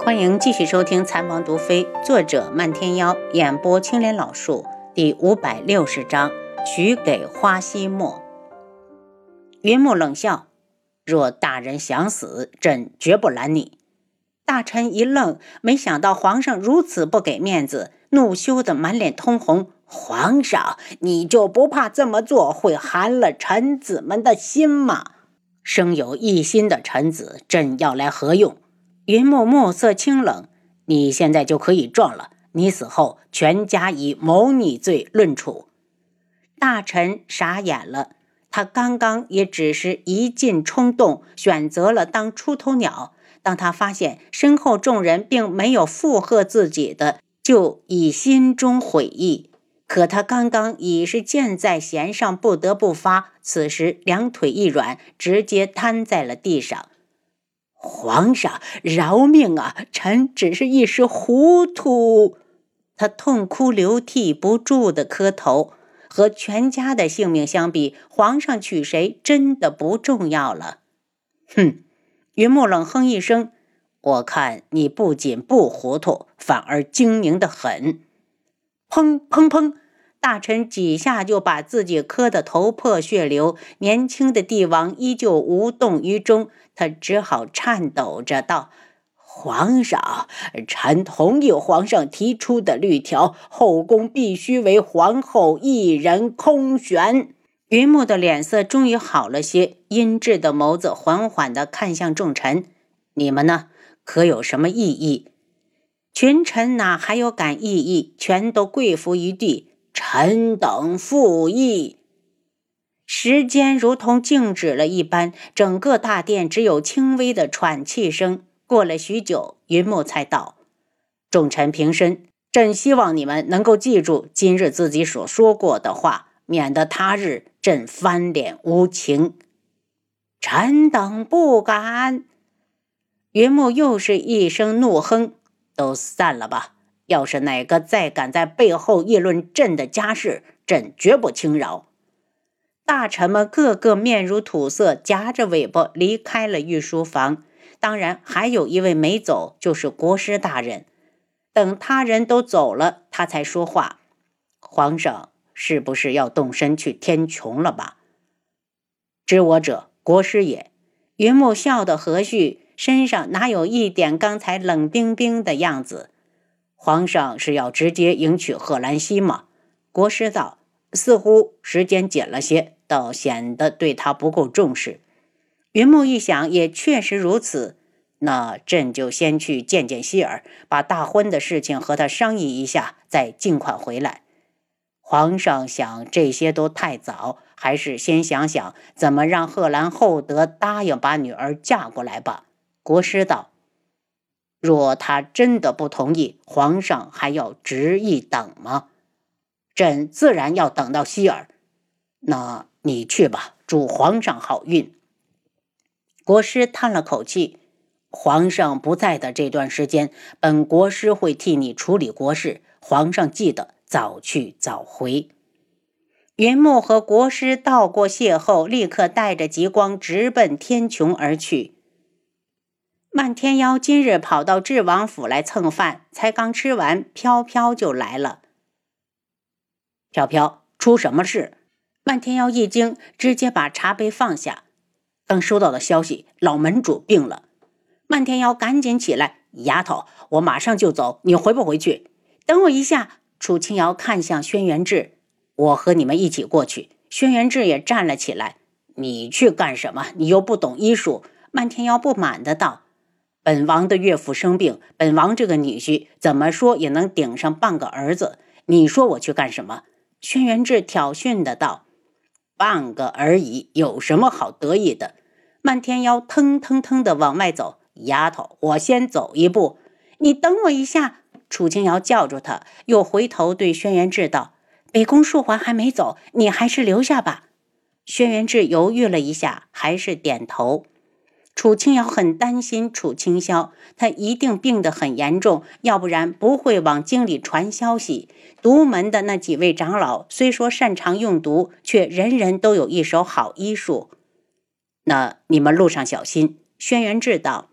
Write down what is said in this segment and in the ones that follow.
欢迎继续收听《残王毒妃》，作者漫天妖，演播青莲老树，第五百六十章，许给花希墨。云木冷笑：“若大人想死，朕绝不拦你。”大臣一愣，没想到皇上如此不给面子，怒羞得满脸通红。皇上，你就不怕这么做会寒了臣子们的心吗？生有一心的臣子，朕要来何用？云木目色清冷，你现在就可以撞了。你死后，全家以谋逆罪论处。大臣傻眼了，他刚刚也只是一进冲动，选择了当出头鸟。当他发现身后众人并没有附和自己的，就已心中悔意。可他刚刚已是箭在弦上，不得不发。此时两腿一软，直接瘫在了地上。皇上饶命啊！臣只是一时糊涂。他痛哭流涕，不住的磕头。和全家的性命相比，皇上娶谁真的不重要了。哼！云木冷哼一声，我看你不仅不糊涂，反而精明的很。砰砰砰！大臣几下就把自己磕得头破血流。年轻的帝王依旧无动于衷，他只好颤抖着道：“皇上，臣同意皇上提出的律条，后宫必须为皇后一人空悬。”云木的脸色终于好了些，阴鸷的眸子缓缓地看向众臣：“你们呢？可有什么异议？”群臣哪还有敢异议，全都跪伏于地。臣等附议。时间如同静止了一般，整个大殿只有轻微的喘气声。过了许久，云木才道：“众臣平身，朕希望你们能够记住今日自己所说过的话，免得他日朕翻脸无情。”臣等不敢。云木又是一声怒哼。都散了吧！要是哪个再敢在背后议论朕的家事，朕绝不轻饶。大臣们个个面如土色，夹着尾巴离开了御书房。当然，还有一位没走，就是国师大人。等他人都走了，他才说话：“皇上是不是要动身去天穹了吧？”知我者，国师也。云木笑得和煦。身上哪有一点刚才冷冰冰的样子？皇上是要直接迎娶贺兰溪吗？国师道：“似乎时间紧了些，倒显得对他不够重视。”云木一想，也确实如此。那朕就先去见见希儿，把大婚的事情和他商议一下，再尽快回来。皇上想这些都太早，还是先想想怎么让贺兰厚德答应把女儿嫁过来吧。国师道：“若他真的不同意，皇上还要执意等吗？朕自然要等到希儿。那你去吧，祝皇上好运。”国师叹了口气：“皇上不在的这段时间，本国师会替你处理国事。皇上记得早去早回。”云木和国师道过谢后，立刻带着极光直奔天穹而去。漫天妖今日跑到智王府来蹭饭，才刚吃完，飘飘就来了。飘飘，出什么事？漫天妖一惊，直接把茶杯放下。刚收到的消息，老门主病了。漫天妖赶紧起来，丫头，我马上就走，你回不回去？等我一下。楚清瑶看向轩辕志，我和你们一起过去。轩辕志也站了起来。你去干什么？你又不懂医术。漫天妖不满的道。本王的岳父生病，本王这个女婿怎么说也能顶上半个儿子。你说我去干什么？轩辕志挑衅的道：“半个而已，有什么好得意的？”漫天妖腾腾腾的往外走，丫头，我先走一步，你等我一下。楚清瑶叫住他，又回头对轩辕志道：“北宫树环还没走，你还是留下吧。”轩辕志犹豫了一下，还是点头。楚清瑶很担心楚清霄，他一定病得很严重，要不然不会往京里传消息。独门的那几位长老虽说擅长用毒，却人人都有一手好医术。那你们路上小心。轩辕志道：“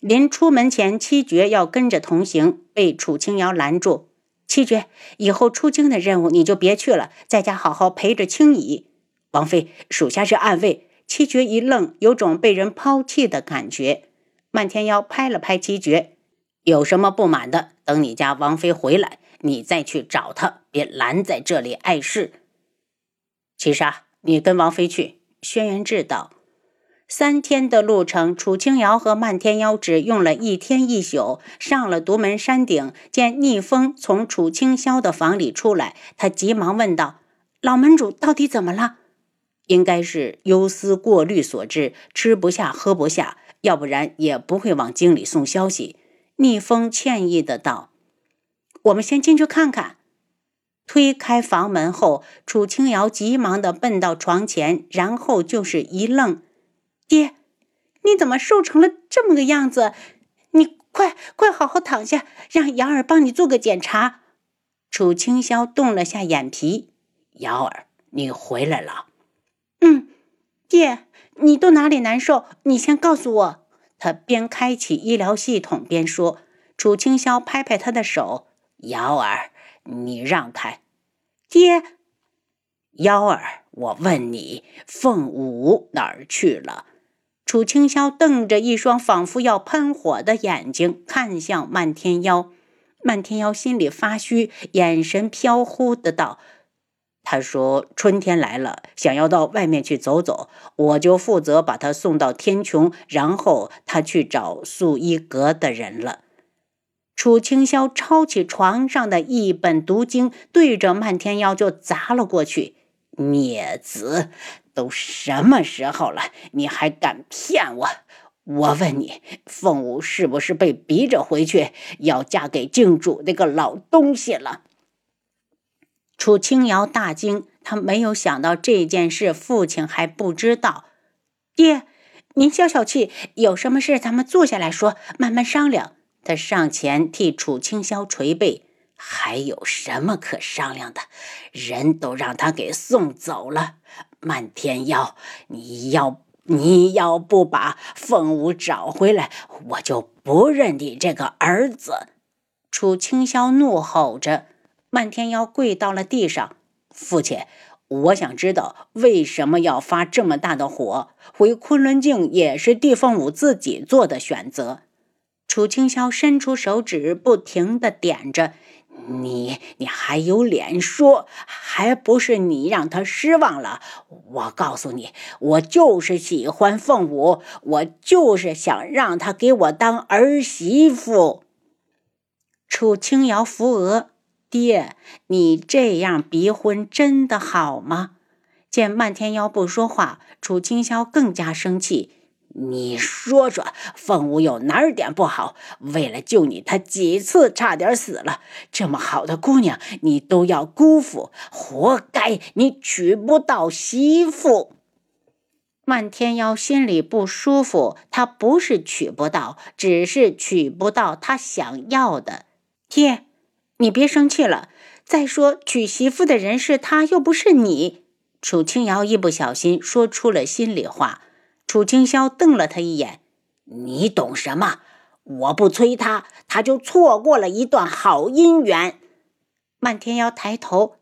临出门前，七绝要跟着同行，被楚清瑶拦住。七绝，以后出京的任务你就别去了，在家好好陪着青姨。王妃，属下是暗卫。七绝一愣，有种被人抛弃的感觉。漫天妖拍了拍七绝，有什么不满的，等你家王妃回来，你再去找她，别拦在这里碍事。七杀，你跟王妃去。轩辕志道。三天的路程，楚清瑶和漫天妖只用了一天一宿。上了独门山顶，见逆风从楚清霄的房里出来，他急忙问道：“老门主到底怎么了？”应该是忧思过虑所致，吃不下喝不下，要不然也不会往京里送消息。逆风歉意的道：“我们先进去看看。”推开房门后，楚清瑶急忙的奔到床前，然后就是一愣。爹，你怎么瘦成了这么个样子？你快快好好躺下，让瑶儿帮你做个检查。楚清霄动了下眼皮，瑶儿，你回来了。嗯，爹，你都哪里难受？你先告诉我。他边开启医疗系统边说。楚清霄拍拍他的手，瑶儿，你让开。爹，瑶儿，我问你，凤舞哪儿去了？楚清霄瞪着一双仿佛要喷火的眼睛看向漫天妖，漫天妖心里发虚，眼神飘忽的道：“他说春天来了，想要到外面去走走，我就负责把他送到天穹，然后他去找素衣阁的人了。”楚清霄抄起床上的一本读经，对着漫天妖就砸了过去。孽子，都什么时候了，你还敢骗我？我问你，凤舞是不是被逼着回去，要嫁给靖主那个老东西了？楚清瑶大惊，他没有想到这件事父亲还不知道。爹，您消消气，有什么事咱们坐下来说，慢慢商量。他上前替楚清霄捶背。还有什么可商量的？人都让他给送走了。漫天妖，你要你要不把凤舞找回来，我就不认你这个儿子！楚清霄怒吼着。漫天妖跪到了地上：“父亲，我想知道为什么要发这么大的火？回昆仑镜也是地凤舞自己做的选择。”楚清霄伸出手指，不停的点着。你你还有脸说？还不是你让他失望了？我告诉你，我就是喜欢凤舞，我就是想让他给我当儿媳妇。楚清瑶扶额，爹，你这样逼婚真的好吗？见漫天妖不说话，楚清霄更加生气。你说说，凤舞有哪儿点不好？为了救你，她几次差点死了。这么好的姑娘，你都要辜负，活该！你娶不到媳妇。漫天妖心里不舒服，他不是娶不到，只是娶不到他想要的。爹，你别生气了。再说，娶媳妇的人是他，又不是你。楚清瑶一不小心说出了心里话。楚清霄瞪了他一眼：“你懂什么？我不催他，他就错过了一段好姻缘。”漫天瑶抬头：“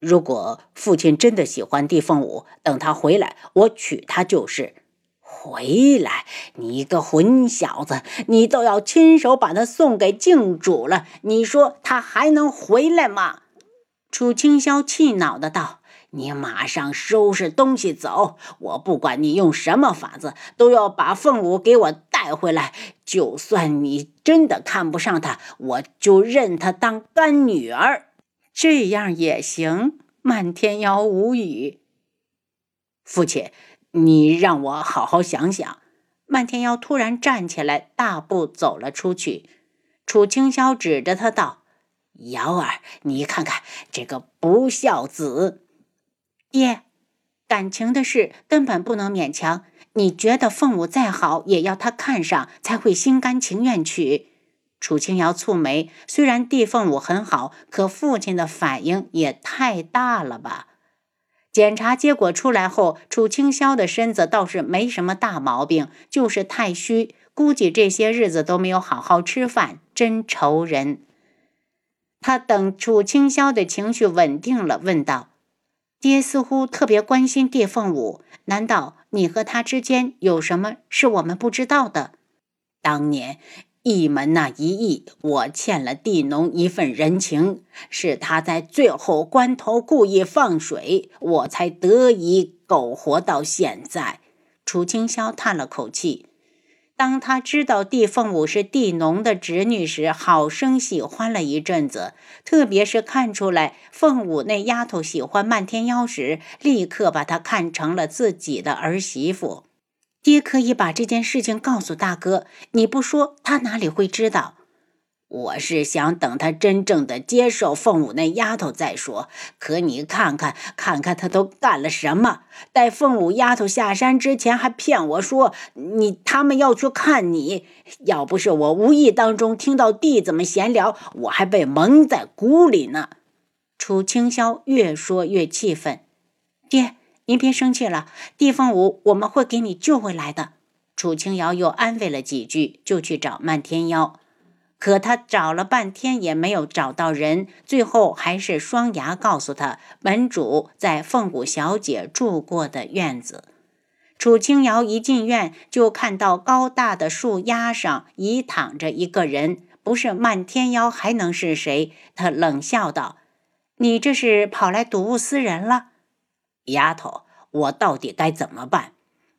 如果父亲真的喜欢地凤舞，等他回来，我娶她就是。回来，你个混小子，你都要亲手把他送给靖主了，你说他还能回来吗？”楚清霄气恼的道。你马上收拾东西走！我不管你用什么法子，都要把凤舞给我带回来。就算你真的看不上她，我就认她当干女儿，这样也行。漫天妖无语。父亲，你让我好好想想。漫天妖突然站起来，大步走了出去。楚清霄指着他道：“瑶儿，你看看这个不孝子。”爹，感情的事根本不能勉强。你觉得凤舞再好，也要他看上才会心甘情愿娶。楚清瑶蹙眉，虽然地凤舞很好，可父亲的反应也太大了吧？检查结果出来后，楚清霄的身子倒是没什么大毛病，就是太虚，估计这些日子都没有好好吃饭，真愁人。他等楚清霄的情绪稳定了，问道：“爹似乎特别关心叶凤舞，难道你和他之间有什么是我们不知道的？当年一门那一役，我欠了地农一份人情，是他在最后关头故意放水，我才得以苟活到现在。”楚清霄叹了口气。当他知道地凤舞是帝农的侄女时，好生喜欢了一阵子。特别是看出来凤舞那丫头喜欢漫天妖时，立刻把她看成了自己的儿媳妇。爹可以把这件事情告诉大哥，你不说，他哪里会知道？我是想等他真正的接受凤舞那丫头再说。可你看看，看看他都干了什么！带凤舞丫头下山之前，还骗我说你他们要去看你。要不是我无意当中听到弟子们闲聊，我还被蒙在鼓里呢。楚清霄越说越气愤：“爹，您别生气了，地凤舞我们会给你救回来的。”楚清瑶又安慰了几句，就去找漫天妖。可他找了半天也没有找到人，最后还是双牙告诉他，门主在凤舞小姐住过的院子。楚清瑶一进院，就看到高大的树丫上已躺着一个人，不是漫天妖还能是谁？他冷笑道：“你这是跑来睹物思人了，丫头，我到底该怎么办？”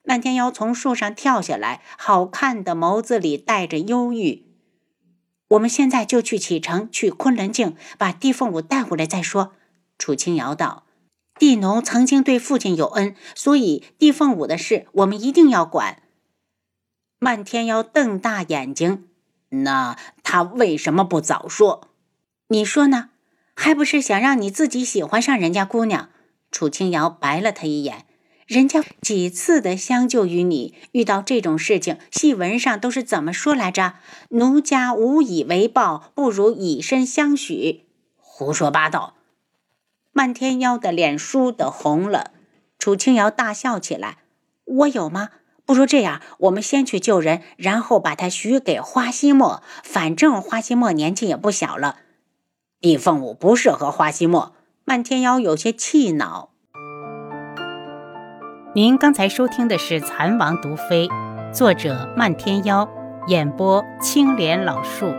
漫天妖从树上跳下来，好看的眸子里带着忧郁。我们现在就去启程，去昆仑镜，把地凤舞带回来再说。楚清瑶道：“地农曾经对父亲有恩，所以地凤舞的事我们一定要管。”漫天妖瞪大眼睛：“那他为什么不早说？你说呢？还不是想让你自己喜欢上人家姑娘？”楚清瑶白了他一眼。人家几次的相救于你，遇到这种事情，戏文上都是怎么说来着？奴家无以为报，不如以身相许。胡说八道！漫天妖的脸倏地红了。楚清瑶大笑起来：“我有吗？不如这样，我们先去救人，然后把他许给花希墨。反正花希墨年纪也不小了。”易凤舞不适合花希墨。漫天妖有些气恼。您刚才收听的是《蚕王毒妃》，作者漫天妖，演播青莲老树。